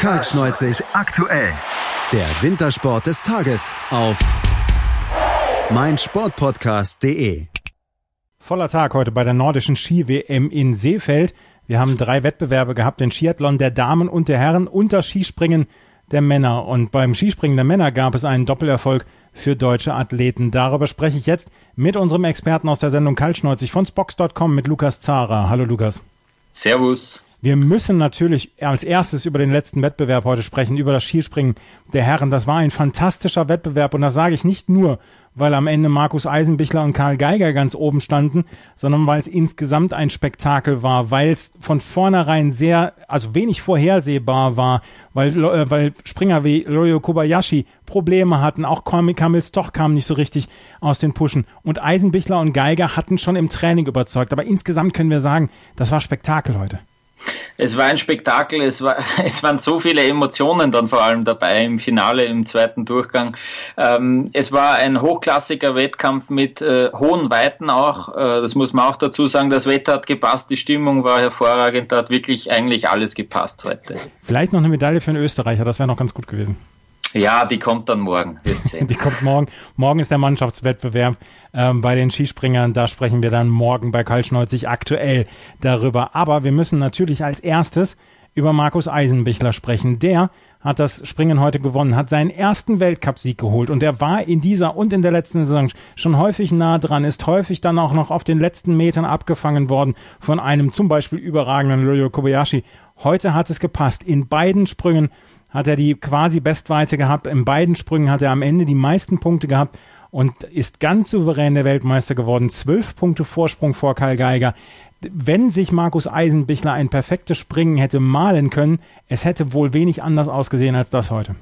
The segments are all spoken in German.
Kaltschneuzig aktuell. Der Wintersport des Tages auf meinsportpodcast.de. Voller Tag heute bei der nordischen Ski-WM in Seefeld. Wir haben drei Wettbewerbe gehabt, den Skiathlon der Damen und der Herren und das Skispringen der Männer. Und beim Skispringen der Männer gab es einen Doppelerfolg für deutsche Athleten. Darüber spreche ich jetzt mit unserem Experten aus der Sendung Kaltschneuzig von Spox.com mit Lukas Zara. Hallo Lukas. Servus. Wir müssen natürlich als erstes über den letzten Wettbewerb heute sprechen, über das Skispringen der Herren. Das war ein fantastischer Wettbewerb. Und das sage ich nicht nur, weil am Ende Markus Eisenbichler und Karl Geiger ganz oben standen, sondern weil es insgesamt ein Spektakel war, weil es von vornherein sehr, also wenig vorhersehbar war, weil, äh, weil Springer wie Loyo Kobayashi Probleme hatten, auch Kamils Toch kam nicht so richtig aus den Puschen. Und Eisenbichler und Geiger hatten schon im Training überzeugt, aber insgesamt können wir sagen, das war Spektakel heute es war ein Spektakel, es, war, es waren so viele Emotionen dann vor allem dabei im Finale, im zweiten Durchgang. Ähm, es war ein hochklassiger Wettkampf mit äh, hohen Weiten auch, äh, das muss man auch dazu sagen. Das Wetter hat gepasst, die Stimmung war hervorragend, da hat wirklich eigentlich alles gepasst heute. Vielleicht noch eine Medaille für einen Österreicher, das wäre noch ganz gut gewesen. Ja, die kommt dann morgen. die kommt morgen. Morgen ist der Mannschaftswettbewerb ähm, bei den Skispringern. Da sprechen wir dann morgen bei Kaltschneuzig aktuell darüber. Aber wir müssen natürlich als erstes über Markus Eisenbichler sprechen. Der hat das Springen heute gewonnen, hat seinen ersten Weltcupsieg geholt und er war in dieser und in der letzten Saison schon häufig nah dran, ist häufig dann auch noch auf den letzten Metern abgefangen worden von einem zum Beispiel überragenden Ryo Kobayashi. Heute hat es gepasst. In beiden Sprüngen hat er die quasi Bestweite gehabt. In beiden Sprüngen hat er am Ende die meisten Punkte gehabt und ist ganz souverän der Weltmeister geworden. Zwölf Punkte Vorsprung vor Karl Geiger. Wenn sich Markus Eisenbichler ein perfektes Springen hätte malen können, es hätte wohl wenig anders ausgesehen als das heute.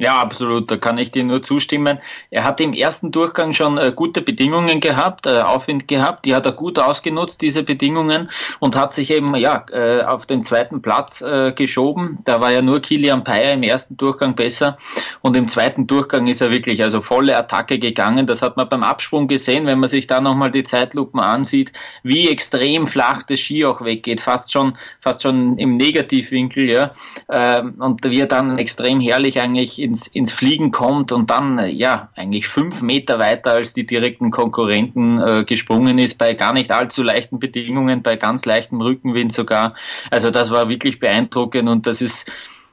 Ja, absolut, da kann ich dir nur zustimmen. Er hat im ersten Durchgang schon äh, gute Bedingungen gehabt, äh, Aufwind gehabt, die hat er gut ausgenutzt, diese Bedingungen, und hat sich eben ja äh, auf den zweiten Platz äh, geschoben. Da war ja nur Kilian Payer im ersten Durchgang besser und im zweiten Durchgang ist er wirklich also volle Attacke gegangen. Das hat man beim Absprung gesehen, wenn man sich da nochmal die Zeitlupen ansieht, wie extrem flach das Ski auch weggeht, fast schon, fast schon im Negativwinkel, ja, ähm, und wie er dann extrem herrlich eigentlich ins, ins Fliegen kommt und dann äh, ja eigentlich fünf Meter weiter als die direkten Konkurrenten äh, gesprungen ist, bei gar nicht allzu leichten Bedingungen, bei ganz leichtem Rückenwind sogar. Also das war wirklich beeindruckend und das ist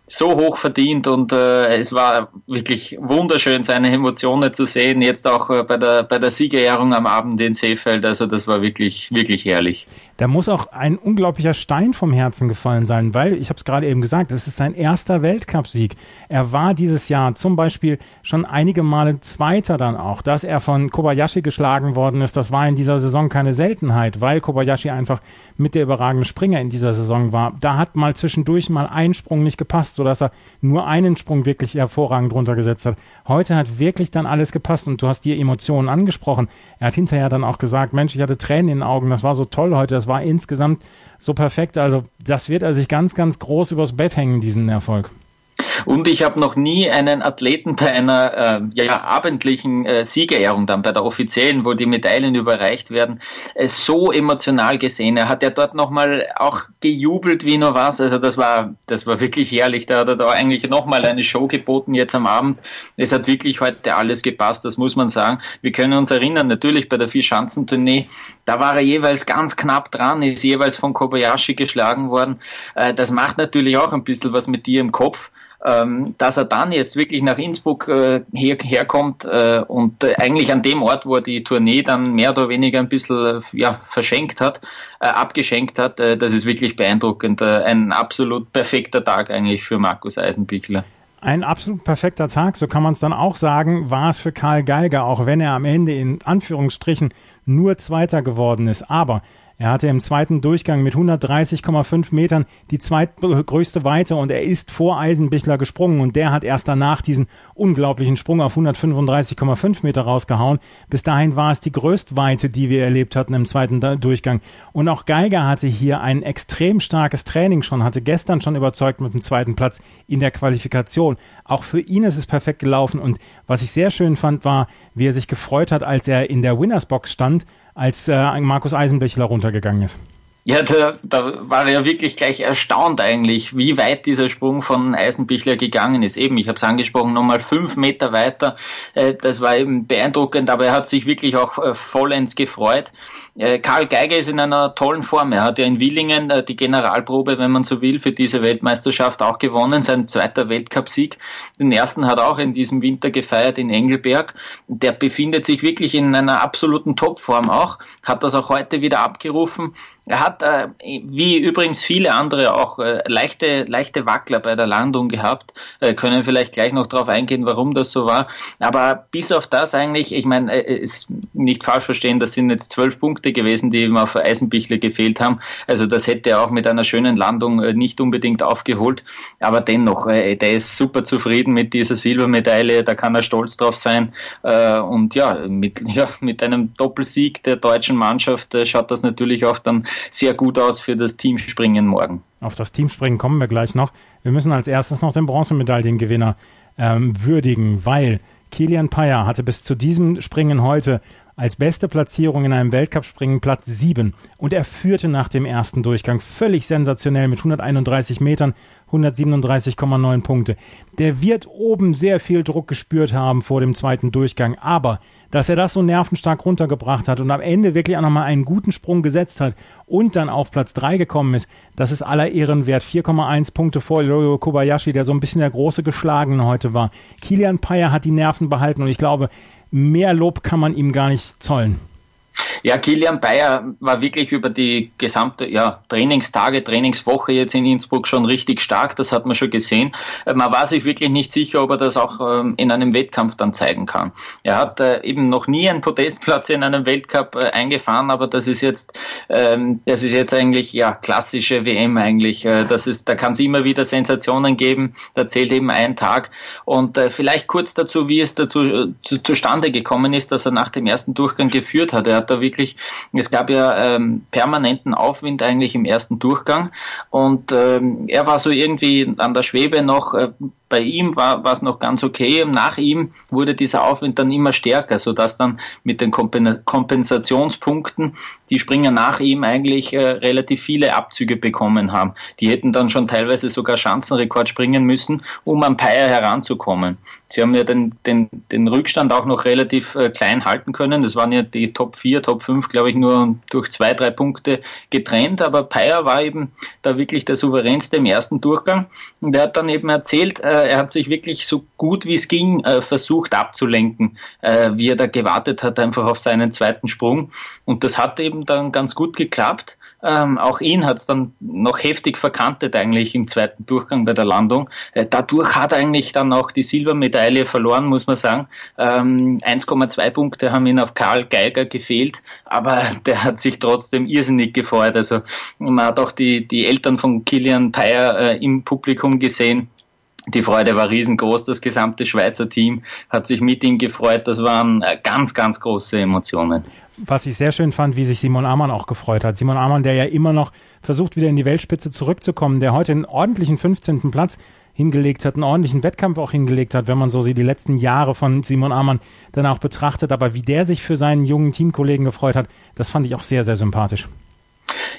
so hoch verdient und äh, es war wirklich wunderschön, seine Emotionen zu sehen, jetzt auch äh, bei der bei der Siegerehrung am Abend in Seefeld. Also das war wirklich wirklich herrlich da muss auch ein unglaublicher Stein vom Herzen gefallen sein, weil, ich habe es gerade eben gesagt, es ist sein erster Weltcupsieg. Er war dieses Jahr zum Beispiel schon einige Male Zweiter dann auch. Dass er von Kobayashi geschlagen worden ist, das war in dieser Saison keine Seltenheit, weil Kobayashi einfach mit der überragende Springer in dieser Saison war. Da hat mal zwischendurch mal ein Sprung nicht gepasst, sodass er nur einen Sprung wirklich hervorragend runtergesetzt hat. Heute hat wirklich dann alles gepasst und du hast die Emotionen angesprochen. Er hat hinterher dann auch gesagt, Mensch, ich hatte Tränen in den Augen, das war so toll heute, das das war insgesamt so perfekt. Also das wird er sich ganz, ganz groß übers Bett hängen, diesen Erfolg. Und ich habe noch nie einen Athleten bei einer äh, ja, abendlichen äh, Siegerehrung, dann bei der offiziellen, wo die Medaillen überreicht werden, äh, so emotional gesehen. Er hat ja dort nochmal auch gejubelt wie nur was. Also das war, das war wirklich herrlich. Da hat er da eigentlich nochmal eine Show geboten jetzt am Abend. Es hat wirklich heute alles gepasst, das muss man sagen. Wir können uns erinnern, natürlich bei der Vier-Schanzentournee, da war er jeweils ganz knapp dran, ist jeweils von Kobayashi geschlagen worden. Äh, das macht natürlich auch ein bisschen was mit dir im Kopf ähm, dass er dann jetzt wirklich nach Innsbruck äh, her, herkommt äh, und äh, eigentlich an dem Ort, wo er die Tournee dann mehr oder weniger ein bisschen äh, ja, verschenkt hat, äh, abgeschenkt hat, äh, das ist wirklich beeindruckend. Ein absolut perfekter Tag eigentlich für Markus Eisenbichler. Ein absolut perfekter Tag, so kann man es dann auch sagen, war es für Karl Geiger, auch wenn er am Ende in Anführungsstrichen nur Zweiter geworden ist. Aber er hatte im zweiten Durchgang mit 130,5 Metern die zweitgrößte Weite und er ist vor Eisenbichler gesprungen und der hat erst danach diesen unglaublichen Sprung auf 135,5 Meter rausgehauen. Bis dahin war es die größte Weite, die wir erlebt hatten im zweiten Durchgang. Und auch Geiger hatte hier ein extrem starkes Training schon, hatte gestern schon überzeugt mit dem zweiten Platz in der Qualifikation. Auch für ihn ist es perfekt gelaufen und was ich sehr schön fand, war, wie er sich gefreut hat, als er in der Winnersbox stand, als äh, Markus Eisenbichler runtergegangen ist. Ja, da, da war er wirklich gleich erstaunt eigentlich, wie weit dieser Sprung von Eisenbichler gegangen ist. Eben, ich habe es angesprochen, nochmal fünf Meter weiter. Äh, das war eben beeindruckend, aber er hat sich wirklich auch äh, vollends gefreut. Äh, Karl Geiger ist in einer tollen Form. Er hat ja in Willingen die Generalprobe, wenn man so will, für diese Weltmeisterschaft auch gewonnen, sein zweiter Weltcupsieg. Den ersten hat er auch in diesem Winter gefeiert in Engelberg. Der befindet sich wirklich in einer absoluten Topform auch, hat das auch heute wieder abgerufen. Er hat, äh, wie übrigens viele andere, auch äh, leichte, leichte Wackler bei der Landung gehabt. Äh, können vielleicht gleich noch darauf eingehen, warum das so war. Aber bis auf das eigentlich, ich meine, äh, ist nicht falsch verstehen, das sind jetzt zwölf Punkte gewesen, die ihm auf Eisenbichler gefehlt haben. Also das hätte er auch mit einer schönen Landung äh, nicht unbedingt aufgeholt. Aber dennoch, äh, der ist super zufrieden mit dieser Silbermedaille, da kann er stolz drauf sein. Äh, und ja, mit, ja, mit einem Doppelsieg der deutschen Mannschaft äh, schaut das natürlich auch dann sehr gut aus für das Teamspringen morgen. Auf das Teamspringen kommen wir gleich noch. Wir müssen als erstes noch den Bronzemedaillengewinner ähm, würdigen, weil Kilian Payer hatte bis zu diesem Springen heute als beste Platzierung in einem Weltcup-Springen Platz 7 und er führte nach dem ersten Durchgang völlig sensationell mit 131 Metern 137,9 Punkte. Der wird oben sehr viel Druck gespürt haben vor dem zweiten Durchgang, aber dass er das so nervenstark runtergebracht hat und am Ende wirklich auch nochmal einen guten Sprung gesetzt hat und dann auf Platz 3 gekommen ist, das ist aller Ehren wert. 4,1 Punkte vor Ryo Kobayashi, der so ein bisschen der große Geschlagene heute war. Kilian Payer hat die Nerven behalten und ich glaube, mehr Lob kann man ihm gar nicht zollen. Ja, Kilian Bayer war wirklich über die gesamte ja, Trainingstage, Trainingswoche jetzt in Innsbruck schon richtig stark, das hat man schon gesehen. Äh, man war sich wirklich nicht sicher, ob er das auch ähm, in einem Wettkampf dann zeigen kann. Er hat äh, eben noch nie einen Podestplatz in einem Weltcup äh, eingefahren, aber das ist jetzt, ähm, das ist jetzt eigentlich ja klassische WM eigentlich. Das ist, da kann es immer wieder Sensationen geben. Da zählt eben ein Tag. Und vielleicht kurz dazu, wie es dazu zu, zustande gekommen ist, dass er nach dem ersten Durchgang geführt hat. Er hat da wirklich wirklich, es gab ja ähm, permanenten Aufwind eigentlich im ersten Durchgang. Und ähm, er war so irgendwie an der Schwebe noch, äh, bei ihm war es noch ganz okay, nach ihm wurde dieser Aufwind dann immer stärker, sodass dann mit den Kompensationspunkten die Springer nach ihm eigentlich äh, relativ viele Abzüge bekommen haben. Die hätten dann schon teilweise sogar Schanzenrekord springen müssen, um am Peier heranzukommen. Sie haben ja den, den, den Rückstand auch noch relativ äh, klein halten können. Das waren ja die Top 4, Top 5, glaube ich, nur durch zwei, drei Punkte getrennt. Aber Peier war eben da wirklich der souveränste im ersten Durchgang. Und er hat dann eben erzählt, äh, er hat sich wirklich so gut wie es ging äh, versucht abzulenken, äh, wie er da gewartet hat, einfach auf seinen zweiten Sprung. Und das hat eben dann ganz gut geklappt. Ähm, auch ihn hat es dann noch heftig verkantet eigentlich im zweiten Durchgang bei der Landung. Äh, dadurch hat er eigentlich dann auch die Silbermedaille verloren, muss man sagen. Ähm, 1,2 Punkte haben ihn auf Karl Geiger gefehlt, aber der hat sich trotzdem irrsinnig gefreut. Also man hat auch die, die Eltern von Kilian Payer äh, im Publikum gesehen die Freude war riesengroß. Das gesamte Schweizer Team hat sich mit ihm gefreut. Das waren äh, ganz, ganz große Emotionen. Was ich sehr schön fand, wie sich Simon Amann auch gefreut hat. Simon Amann, der ja immer noch versucht, wieder in die Weltspitze zurückzukommen, der heute einen ordentlichen 15. Platz hingelegt hat, einen ordentlichen Wettkampf auch hingelegt hat, wenn man so die letzten Jahre von Simon Amann dann auch betrachtet. Aber wie der sich für seinen jungen Teamkollegen gefreut hat, das fand ich auch sehr, sehr sympathisch.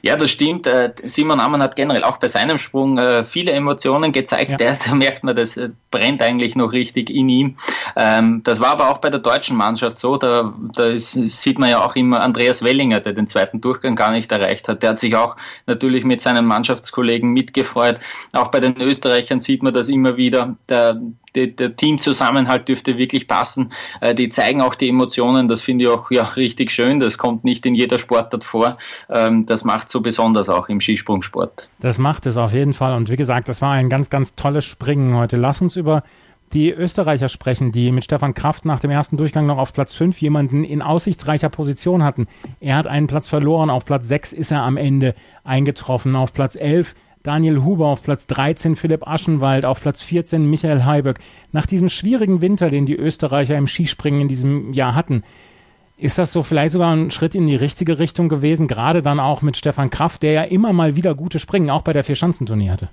Ja, das stimmt. Äh, Simon Ammann hat generell auch bei seinem Sprung äh, viele Emotionen gezeigt. Ja. Da, merkt man, das äh, brennt eigentlich noch richtig in ihm. Ähm, das war aber auch bei der deutschen Mannschaft so. Da, da sieht man ja auch immer Andreas Wellinger, der den zweiten Durchgang gar nicht erreicht hat. Der hat sich auch natürlich mit seinen Mannschaftskollegen mitgefreut. Auch bei den Österreichern sieht man das immer wieder. Der, der, der Teamzusammenhalt dürfte wirklich passen. Äh, die zeigen auch die Emotionen, das finde ich auch ja, richtig schön. Das kommt nicht in jeder Sportart vor. Ähm, das macht so besonders auch im Skisprungsport. Das macht es auf jeden Fall. Und wie gesagt, das war ein ganz, ganz tolles Springen heute. Lass uns über die Österreicher sprechen, die mit Stefan Kraft nach dem ersten Durchgang noch auf Platz 5 jemanden in aussichtsreicher Position hatten. Er hat einen Platz verloren, auf Platz 6 ist er am Ende eingetroffen, auf Platz 11 Daniel Huber auf Platz 13, Philipp Aschenwald auf Platz 14, Michael Heiberg. Nach diesem schwierigen Winter, den die Österreicher im Skispringen in diesem Jahr hatten, ist das so vielleicht sogar ein Schritt in die richtige Richtung gewesen, gerade dann auch mit Stefan Kraft, der ja immer mal wieder gute Springen auch bei der Vierschanzentournee hatte?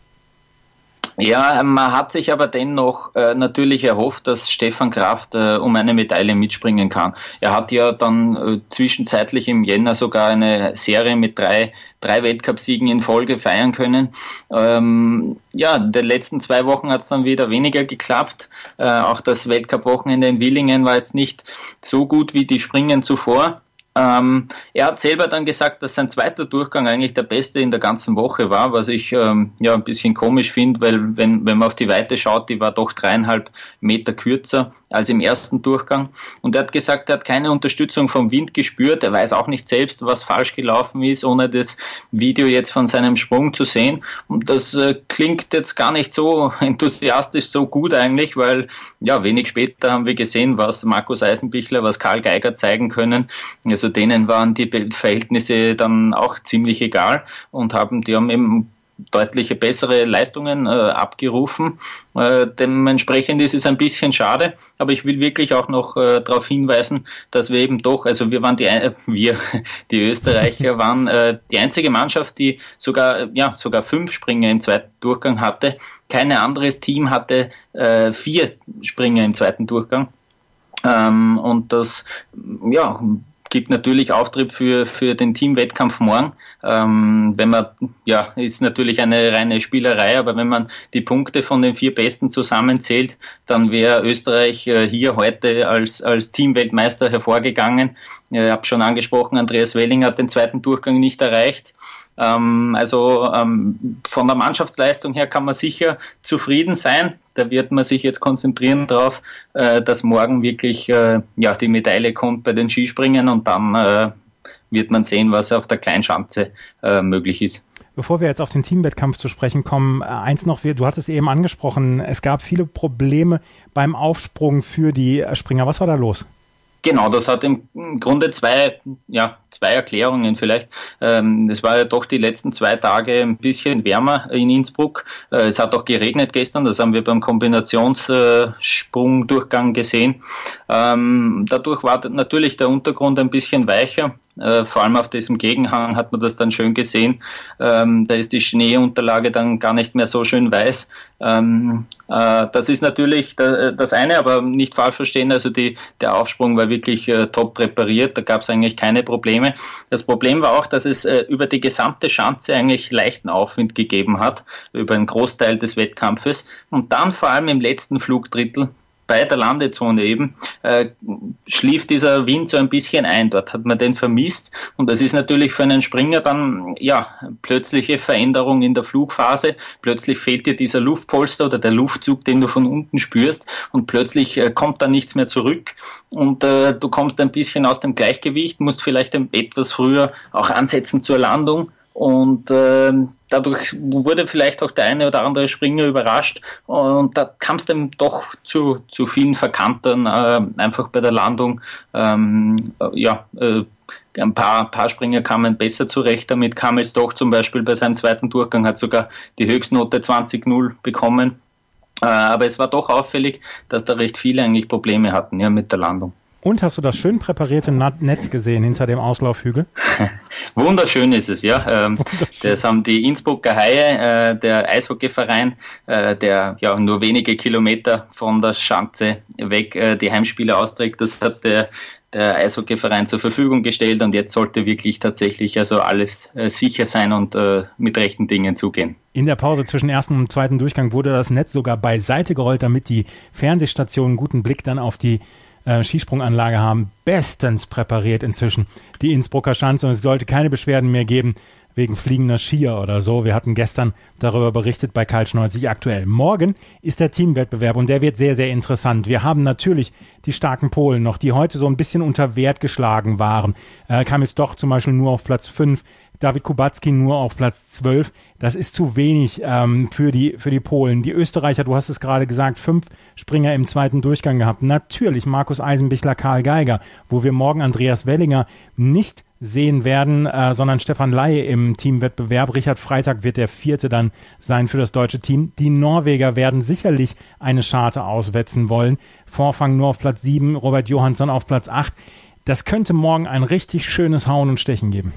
Ja, man hat sich aber dennoch äh, natürlich erhofft, dass Stefan Kraft äh, um eine Medaille mitspringen kann. Er hat ja dann äh, zwischenzeitlich im Jänner sogar eine Serie mit drei, drei Weltcupsiegen in Folge feiern können. Ähm, ja, in den letzten zwei Wochen hat es dann wieder weniger geklappt. Äh, auch das Weltcup-Wochenende in Willingen war jetzt nicht so gut wie die Springen zuvor. Ähm, er hat selber dann gesagt, dass sein zweiter Durchgang eigentlich der beste in der ganzen Woche war, was ich ähm, ja ein bisschen komisch finde, weil wenn, wenn man auf die Weite schaut, die war doch dreieinhalb Meter kürzer als im ersten Durchgang. Und er hat gesagt, er hat keine Unterstützung vom Wind gespürt. Er weiß auch nicht selbst, was falsch gelaufen ist, ohne das Video jetzt von seinem Sprung zu sehen. Und das äh, klingt jetzt gar nicht so enthusiastisch, so gut eigentlich, weil ja, wenig später haben wir gesehen, was Markus Eisenbichler, was Karl Geiger zeigen können. Also denen waren die Verhältnisse dann auch ziemlich egal und haben, die haben eben deutliche bessere Leistungen äh, abgerufen. Äh, dementsprechend ist es ein bisschen schade, aber ich will wirklich auch noch äh, darauf hinweisen, dass wir eben doch, also wir waren die, wir, die Österreicher waren äh, die einzige Mannschaft, die sogar, ja, sogar fünf Springer im zweiten Durchgang hatte. Kein anderes Team hatte äh, vier Springer im zweiten Durchgang. Ähm, und das, ja, gibt natürlich Auftrieb für, für den Teamwettkampf morgen. Ähm, wenn man, ja, ist natürlich eine reine Spielerei, aber wenn man die Punkte von den vier Besten zusammenzählt, dann wäre Österreich äh, hier heute als, als Teamweltmeister hervorgegangen. Ich habe schon angesprochen, Andreas Welling hat den zweiten Durchgang nicht erreicht. Ähm, also ähm, von der Mannschaftsleistung her kann man sicher zufrieden sein. Da wird man sich jetzt konzentrieren darauf, äh, dass morgen wirklich äh, ja die Medaille kommt bei den Skispringen und dann äh, wird man sehen, was auf der Kleinschanze möglich ist. Bevor wir jetzt auf den Teamwettkampf zu sprechen kommen, eins noch, du hattest eben angesprochen, es gab viele Probleme beim Aufsprung für die Springer. Was war da los? Genau, das hat im Grunde zwei, ja, zwei Erklärungen vielleicht. Ähm, es war ja doch die letzten zwei Tage ein bisschen wärmer in Innsbruck. Äh, es hat auch geregnet gestern, das haben wir beim Kombinationssprungdurchgang gesehen. Ähm, dadurch war natürlich der Untergrund ein bisschen weicher. Äh, vor allem auf diesem Gegenhang hat man das dann schön gesehen. Ähm, da ist die Schneeunterlage dann gar nicht mehr so schön weiß. Ähm, äh, das ist natürlich das eine, aber nicht falsch verstehen. Also die, der Aufsprung war wirklich äh, top präpariert. Da gab es eigentlich keine Probleme. Das Problem war auch, dass es äh, über die gesamte Schanze eigentlich leichten Aufwind gegeben hat, über einen Großteil des Wettkampfes. Und dann vor allem im letzten Flugdrittel bei der Landezone eben, äh, schlief dieser Wind so ein bisschen ein. Dort hat man den vermisst und das ist natürlich für einen Springer dann, ja, plötzliche Veränderung in der Flugphase. Plötzlich fehlt dir dieser Luftpolster oder der Luftzug, den du von unten spürst und plötzlich äh, kommt da nichts mehr zurück und äh, du kommst ein bisschen aus dem Gleichgewicht, musst vielleicht etwas früher auch ansetzen zur Landung und äh, dadurch wurde vielleicht auch der eine oder andere Springer überrascht. Und da kam es dann doch zu, zu vielen Verkantern, äh, einfach bei der Landung. Ähm, äh, ja, äh, ein paar, paar Springer kamen besser zurecht damit. Kam es doch zum Beispiel bei seinem zweiten Durchgang, hat sogar die Höchstnote 20-0 bekommen. Äh, aber es war doch auffällig, dass da recht viele eigentlich Probleme hatten ja, mit der Landung. Und hast du das schön präparierte Netz gesehen hinter dem Auslaufhügel? Wunderschön ist es, ja. Ähm, das haben die Innsbrucker Haie, äh, der Eishockeyverein, äh, der ja nur wenige Kilometer von der Schanze weg äh, die Heimspiele austrägt. Das hat der, der Eishockeyverein zur Verfügung gestellt und jetzt sollte wirklich tatsächlich also alles äh, sicher sein und äh, mit rechten Dingen zugehen. In der Pause zwischen ersten und zweiten Durchgang wurde das Netz sogar beiseite gerollt, damit die Fernsehstationen einen guten Blick dann auf die äh, Skisprunganlage haben, bestens präpariert inzwischen die Innsbrucker Schanze und es sollte keine Beschwerden mehr geben wegen fliegender Skier oder so. Wir hatten gestern darüber berichtet bei Kalsch 90 aktuell. Morgen ist der Teamwettbewerb und der wird sehr, sehr interessant. Wir haben natürlich die starken Polen noch, die heute so ein bisschen unter Wert geschlagen waren. Äh, kam jetzt doch zum Beispiel nur auf Platz 5. David Kubacki nur auf Platz 12. Das ist zu wenig ähm, für, die, für die Polen. Die Österreicher, du hast es gerade gesagt, fünf Springer im zweiten Durchgang gehabt. Natürlich Markus Eisenbichler, Karl Geiger, wo wir morgen Andreas Wellinger nicht sehen werden, äh, sondern Stefan Laie im Teamwettbewerb. Richard Freitag wird der vierte dann sein für das deutsche Team. Die Norweger werden sicherlich eine Scharte auswetzen wollen. Vorfang nur auf Platz sieben, Robert Johansson auf Platz acht. Das könnte morgen ein richtig schönes Hauen und Stechen geben.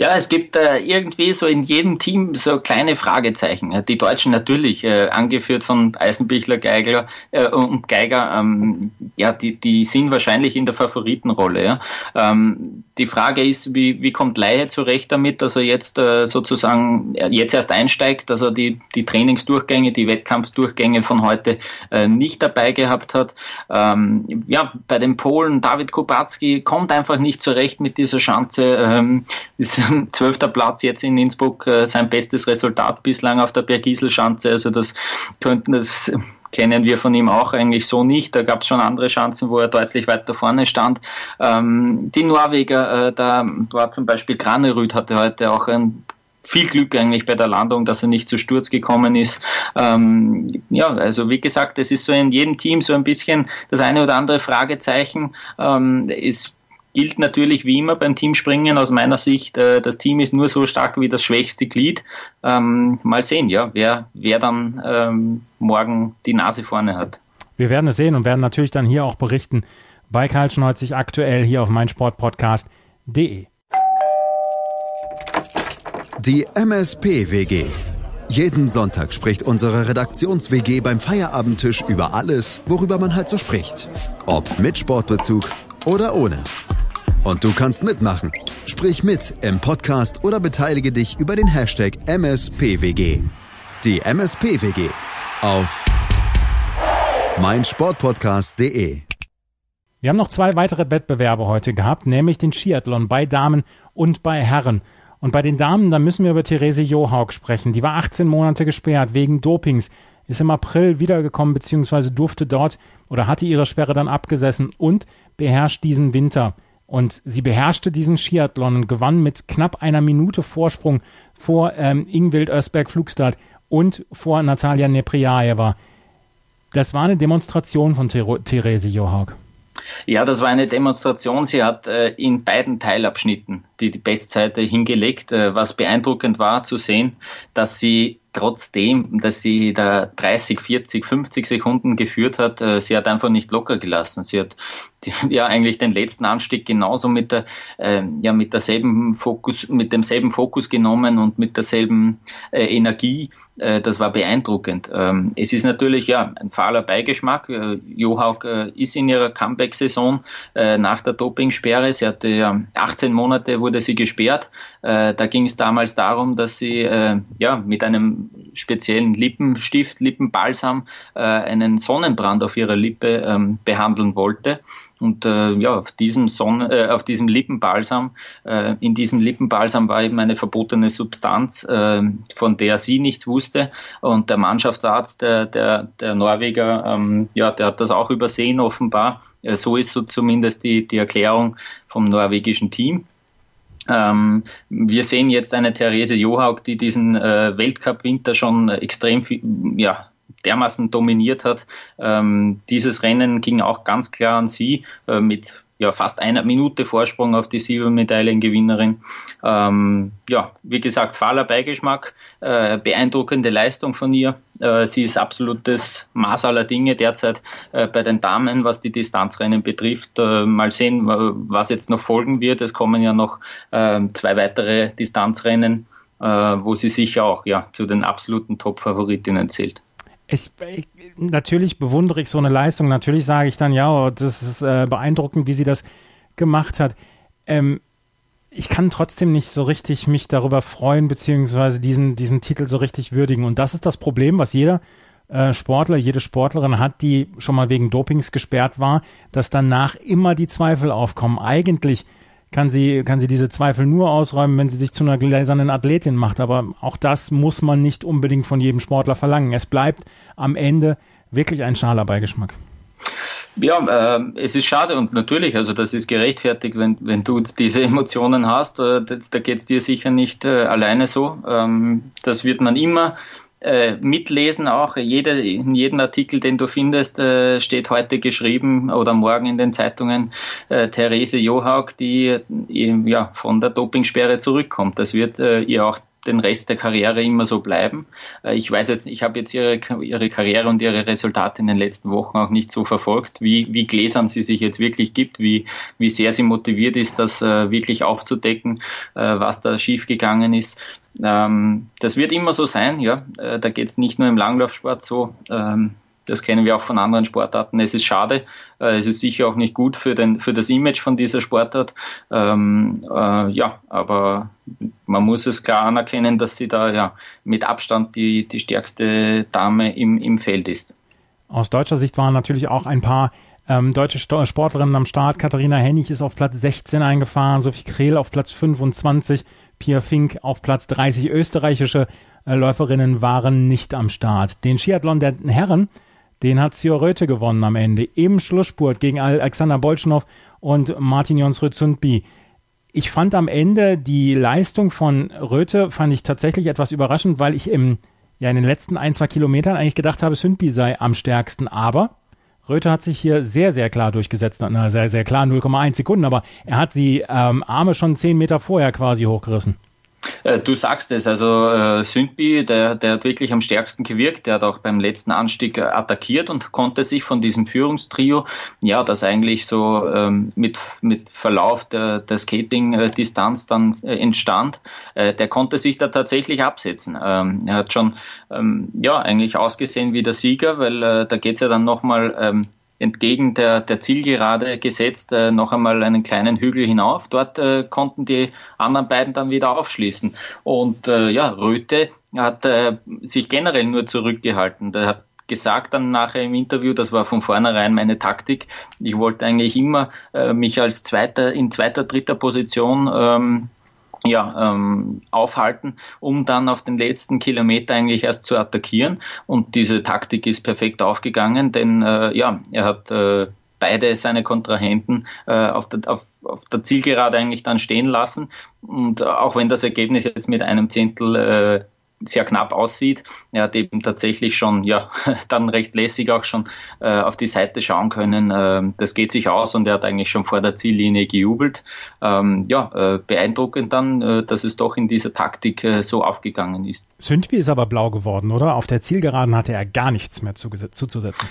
Ja, es gibt äh, irgendwie so in jedem Team so kleine Fragezeichen. Die Deutschen natürlich, äh, angeführt von Eisenbichler, Geiger äh, und Geiger, ähm, ja, die, die sind wahrscheinlich in der Favoritenrolle. Ja. Ähm, die Frage ist, wie, wie kommt Laie zurecht damit, dass er jetzt äh, sozusagen äh, jetzt erst einsteigt, dass er die, die Trainingsdurchgänge, die Wettkampfdurchgänge von heute äh, nicht dabei gehabt hat. Ähm, ja, bei den Polen, David Kubacki kommt einfach nicht zurecht mit dieser Schanze. Ähm, ist zwölfter Platz jetzt in Innsbruck äh, sein bestes Resultat bislang auf der Bergiselschanze. Also das könnten das kennen wir von ihm auch eigentlich so nicht. Da gab es schon andere Chancen, wo er deutlich weiter vorne stand. Ähm, die Norweger, äh, da war zum Beispiel Granerüd, hatte heute auch ein viel Glück eigentlich bei der Landung, dass er nicht zu Sturz gekommen ist. Ähm, ja, also wie gesagt, es ist so in jedem Team so ein bisschen das eine oder andere Fragezeichen. Ähm, es gilt natürlich wie immer beim Teamspringen aus meiner Sicht, äh, das Team ist nur so stark wie das schwächste Glied. Ähm, mal sehen, ja, wer, wer dann ähm, morgen die Nase vorne hat. Wir werden es sehen und werden natürlich dann hier auch berichten bei Karl Schneuzig aktuell hier auf meinsportpodcast.de. Die MSP-WG. Jeden Sonntag spricht unsere Redaktions-WG beim Feierabendtisch über alles, worüber man halt so spricht. Ob mit Sportbezug oder ohne. Und du kannst mitmachen. Sprich mit im Podcast oder beteilige dich über den Hashtag MSPWG. Die MSPWG auf meinsportpodcast.de. Wir haben noch zwei weitere Wettbewerbe heute gehabt, nämlich den Skiathlon bei Damen und bei Herren. Und bei den Damen, da müssen wir über Therese Johaug sprechen. Die war 18 Monate gesperrt wegen Dopings, ist im April wiedergekommen, beziehungsweise durfte dort oder hatte ihre Sperre dann abgesessen und beherrscht diesen Winter. Und sie beherrschte diesen Skiathlon und gewann mit knapp einer Minute Vorsprung vor ähm, Ingwild Ösberg Flugstad und vor Natalia Nepriaeva. Das war eine Demonstration von Ther Therese Johaug. Ja, das war eine Demonstration. Sie hat äh, in beiden Teilabschnitten die, die Bestseite hingelegt, äh, was beeindruckend war zu sehen, dass sie trotzdem, dass sie da 30, 40, 50 Sekunden geführt hat, äh, sie hat einfach nicht locker gelassen. Sie hat ja eigentlich den letzten Anstieg genauso mit der äh, ja mit derselben Fokus mit demselben Fokus genommen und mit derselben äh, Energie. Äh, das war beeindruckend. Ähm, es ist natürlich ja ein fahler Beigeschmack. Äh, Johaug ist in ihrer Comeback-Saison nach der Dopingsperre. Sie hatte ja 18 Monate, wurde sie gesperrt. Äh, da ging es damals darum, dass sie äh, ja mit einem speziellen Lippenstift, Lippenbalsam äh, einen Sonnenbrand auf ihrer Lippe ähm, behandeln wollte. Und äh, ja, auf diesem Sonne, äh, auf diesem Lippenbalsam, äh, in diesem Lippenbalsam war eben eine verbotene Substanz, äh, von der sie nichts wusste. Und der Mannschaftsarzt, der, der, der Norweger, ähm, ja, der hat das auch übersehen offenbar. Äh, so ist so zumindest die, die Erklärung vom norwegischen Team. Ähm, wir sehen jetzt eine Therese Johaug, die diesen äh, Weltcup-Winter schon extrem viel, ja, dermaßen dominiert hat. Ähm, dieses Rennen ging auch ganz klar an sie äh, mit ja, fast einer Minute Vorsprung auf die Silbermedaillengewinnerin. Ähm, ja, wie gesagt, fahler Beigeschmack, äh, beeindruckende Leistung von ihr. Äh, sie ist absolutes Maß aller Dinge derzeit äh, bei den Damen, was die Distanzrennen betrifft. Äh, mal sehen, was jetzt noch folgen wird. Es kommen ja noch ähm, zwei weitere Distanzrennen, äh, wo sie sicher auch ja, zu den absoluten Top-Favoritinnen zählt ich, natürlich bewundere ich so eine Leistung. Natürlich sage ich dann, ja, das ist äh, beeindruckend, wie sie das gemacht hat. Ähm, ich kann trotzdem nicht so richtig mich darüber freuen, beziehungsweise diesen, diesen Titel so richtig würdigen. Und das ist das Problem, was jeder äh, Sportler, jede Sportlerin hat, die schon mal wegen Dopings gesperrt war, dass danach immer die Zweifel aufkommen. Eigentlich kann sie, kann sie diese Zweifel nur ausräumen, wenn sie sich zu einer gläsernen Athletin macht. Aber auch das muss man nicht unbedingt von jedem Sportler verlangen. Es bleibt am Ende wirklich ein schaler Beigeschmack. Ja, äh, es ist schade und natürlich, also das ist gerechtfertigt, wenn, wenn du diese Emotionen hast, äh, das, da geht es dir sicher nicht äh, alleine so. Ähm, das wird man immer äh, mitlesen auch. Jede, in jedem Artikel, den du findest, äh, steht heute geschrieben oder morgen in den Zeitungen äh, Therese Johaug, die äh, ja von der Dopingsperre zurückkommt. Das wird äh, ihr auch den Rest der Karriere immer so bleiben. Äh, ich weiß jetzt, ich habe jetzt ihre, ihre Karriere und ihre Resultate in den letzten Wochen auch nicht so verfolgt, wie, wie gläsern sie sich jetzt wirklich gibt, wie, wie sehr sie motiviert ist, das äh, wirklich aufzudecken, äh, was da schiefgegangen ist. Ähm, das wird immer so sein, ja. Da geht es nicht nur im Langlaufsport so. Das kennen wir auch von anderen Sportarten. Es ist schade. Äh, es ist sicher auch nicht gut für, den, für das Image von dieser Sportart. Ähm, äh, ja, aber man muss es klar anerkennen, dass sie da ja mit Abstand die, die stärkste Dame im, im Feld ist. Aus deutscher Sicht waren natürlich auch ein paar ähm, deutsche Sportlerinnen am Start. Katharina Hennig ist auf Platz 16 eingefahren, Sophie Krehl auf Platz 25, Pia Fink auf Platz 30. Österreichische äh, Läuferinnen waren nicht am Start. Den Skiathlon der Herren den hat Sio Röthe gewonnen am Ende. Im Schlussspurt gegen Alexander Bolschnow und Martin Jonsrud Sundby. Ich fand am Ende die Leistung von Röthe fand ich tatsächlich etwas überraschend, weil ich im, ja, in den letzten ein, zwei Kilometern eigentlich gedacht habe, Sundby sei am stärksten. Aber Röthe hat sich hier sehr, sehr klar durchgesetzt. Na, sehr, sehr klar, 0,1 Sekunden, aber er hat die ähm, Arme schon zehn Meter vorher quasi hochgerissen. Äh, du sagst es, also äh, Sündby, der, der hat wirklich am stärksten gewirkt, der hat auch beim letzten Anstieg äh, attackiert und konnte sich von diesem Führungstrio, ja, das eigentlich so ähm, mit, mit Verlauf der, der Skating-Distanz dann äh, entstand, äh, der konnte sich da tatsächlich absetzen. Ähm, er hat schon, ähm, ja, eigentlich ausgesehen wie der Sieger, weil äh, da geht's ja dann nochmal ähm, entgegen der, der Zielgerade gesetzt, äh, noch einmal einen kleinen Hügel hinauf. Dort äh, konnten die anderen beiden dann wieder aufschließen. Und äh, ja, Röte hat äh, sich generell nur zurückgehalten. Der hat gesagt dann nachher im Interview, das war von vornherein meine Taktik. Ich wollte eigentlich immer äh, mich als zweiter, in zweiter, dritter Position ähm, ja, ähm, aufhalten, um dann auf den letzten Kilometer eigentlich erst zu attackieren. Und diese Taktik ist perfekt aufgegangen, denn äh, ja, er hat äh, beide seine Kontrahenten äh, auf, der, auf, auf der Zielgerade eigentlich dann stehen lassen. Und auch wenn das Ergebnis jetzt mit einem Zehntel äh, sehr knapp aussieht. Er hat eben tatsächlich schon, ja, dann recht lässig auch schon äh, auf die Seite schauen können. Ähm, das geht sich aus und er hat eigentlich schon vor der Ziellinie gejubelt. Ähm, ja, äh, beeindruckend dann, äh, dass es doch in dieser Taktik äh, so aufgegangen ist. Sündby ist aber blau geworden, oder? Auf der Zielgeraden hatte er gar nichts mehr zuzusetzen.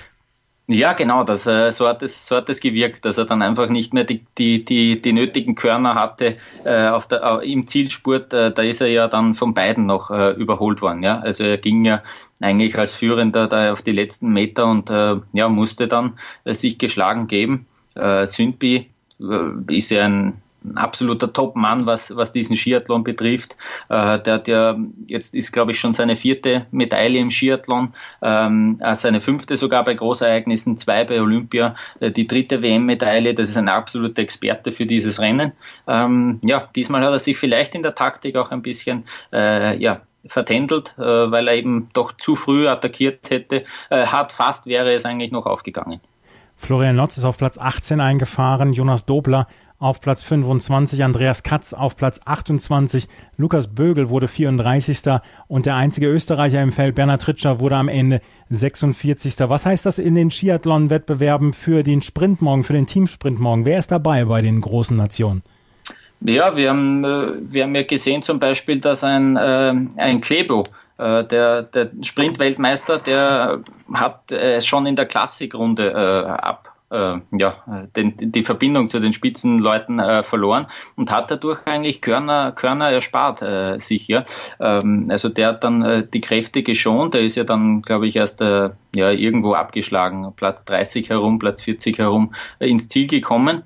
Ja, genau, das, äh, so, hat es, so hat es gewirkt, dass er dann einfach nicht mehr die, die, die, die nötigen Körner hatte äh, auf der, äh, im Zielspurt. Äh, da ist er ja dann von beiden noch äh, überholt worden. Ja? Also er ging ja eigentlich als Führender da auf die letzten Meter und äh, ja, musste dann äh, sich geschlagen geben. Äh, Sündby äh, ist ja ein ein absoluter Top-Mann, was, was diesen Skiathlon betrifft. Äh, der hat ja, jetzt ist glaube ich schon seine vierte Medaille im Skiathlon, ähm, äh, seine fünfte sogar bei Großereignissen, zwei bei Olympia, äh, die dritte WM-Medaille, das ist ein absoluter Experte für dieses Rennen. Ähm, ja, diesmal hat er sich vielleicht in der Taktik auch ein bisschen, äh, ja, vertändelt, äh, weil er eben doch zu früh attackiert hätte, äh, hat fast wäre es eigentlich noch aufgegangen. Florian Lotz ist auf Platz 18 eingefahren, Jonas Dobler auf Platz 25, Andreas Katz auf Platz 28, Lukas Bögel wurde 34. und der einzige Österreicher im Feld, Bernhard Tritscher, wurde am Ende 46. Was heißt das in den Skiathlon-Wettbewerben für den Sprint morgen, für den Teamsprint morgen? Wer ist dabei bei den großen Nationen? Ja, wir haben, äh, wir haben ja gesehen zum Beispiel, dass ein, äh, ein Klebo, äh, der, der Sprintweltmeister, der hat schon in der Klassikrunde ab äh, ja, den, die Verbindung zu den Spitzenleuten äh, verloren und hat dadurch eigentlich Körner, Körner erspart äh, sich. Ja. Ähm, also der hat dann äh, die Kräfte geschont, der ist ja dann, glaube ich, erst äh, ja, irgendwo abgeschlagen, Platz 30 herum, Platz 40 herum äh, ins Ziel gekommen.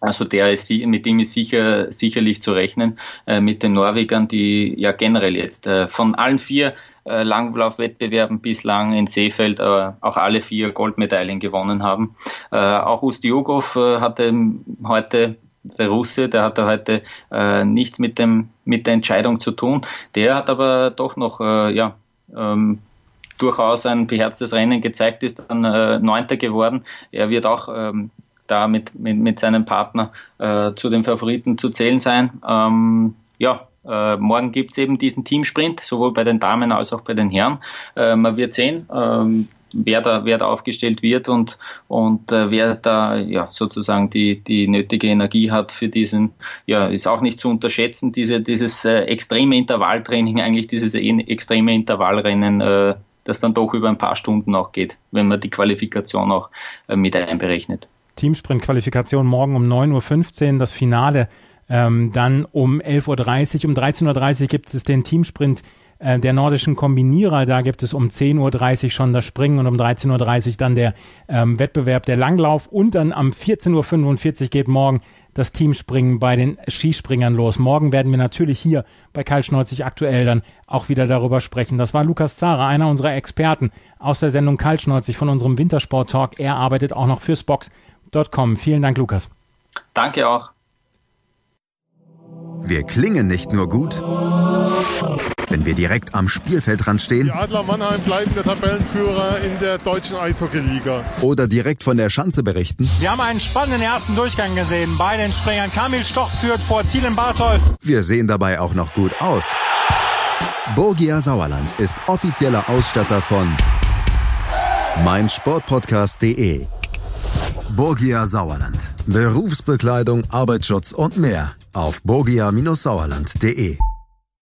Also der ist, mit dem ist sicher, sicherlich zu rechnen, äh, mit den Norwegern, die ja generell jetzt äh, von allen vier äh, Langlaufwettbewerben bislang in Seefeld äh, auch alle vier Goldmedaillen gewonnen haben. Äh, auch Ustiugov äh, hatte heute der Russe, der hatte heute nichts mit dem mit der Entscheidung zu tun. Der hat aber doch noch ja ähm, durchaus ein beherztes Rennen gezeigt, ist dann Neunter geworden. Er wird auch ähm, da mit, mit, mit seinem Partner äh, zu den Favoriten zu zählen sein. Ähm, ja, äh, morgen gibt's eben diesen Teamsprint, sowohl bei den Damen als auch bei den Herren. Äh, man wird sehen, ähm, wer da, wer da aufgestellt wird und, und äh, wer da ja sozusagen die, die nötige Energie hat für diesen, ja, ist auch nicht zu unterschätzen, diese, dieses äh, extreme Intervalltraining, eigentlich dieses extreme Intervallrennen, äh, das dann doch über ein paar Stunden auch geht, wenn man die Qualifikation auch äh, mit einberechnet. Teamsprint-Qualifikation morgen um 9.15 Uhr, das Finale ähm, dann um 11.30 Uhr. Um 13.30 Uhr gibt es den Teamsprint äh, der nordischen Kombinierer. Da gibt es um 10.30 Uhr schon das Springen und um 13.30 Uhr dann der ähm, Wettbewerb der Langlauf. Und dann am 14.45 Uhr geht morgen das Teamspringen bei den Skispringern los. Morgen werden wir natürlich hier bei Karl Schneuzig aktuell dann auch wieder darüber sprechen. Das war Lukas Zara, einer unserer Experten aus der Sendung Karl Schneuzig von unserem Wintersport Talk. Er arbeitet auch noch fürs Box.com. Vielen Dank, Lukas. Danke auch. Wir klingen nicht nur gut, wenn wir direkt am Spielfeldrand stehen. Die Adler Mannheim bleiben der Tabellenführer in der deutschen Eishockeyliga. Oder direkt von der Schanze berichten. Wir haben einen spannenden ersten Durchgang gesehen. Bei den Springern Kamil Stoch führt vor Zielen Bartol. Wir sehen dabei auch noch gut aus. Borgia Sauerland ist offizieller Ausstatter von meinsportpodcast.de. Borgia Sauerland. Berufsbekleidung, Arbeitsschutz und mehr auf borgia-sauerland.de.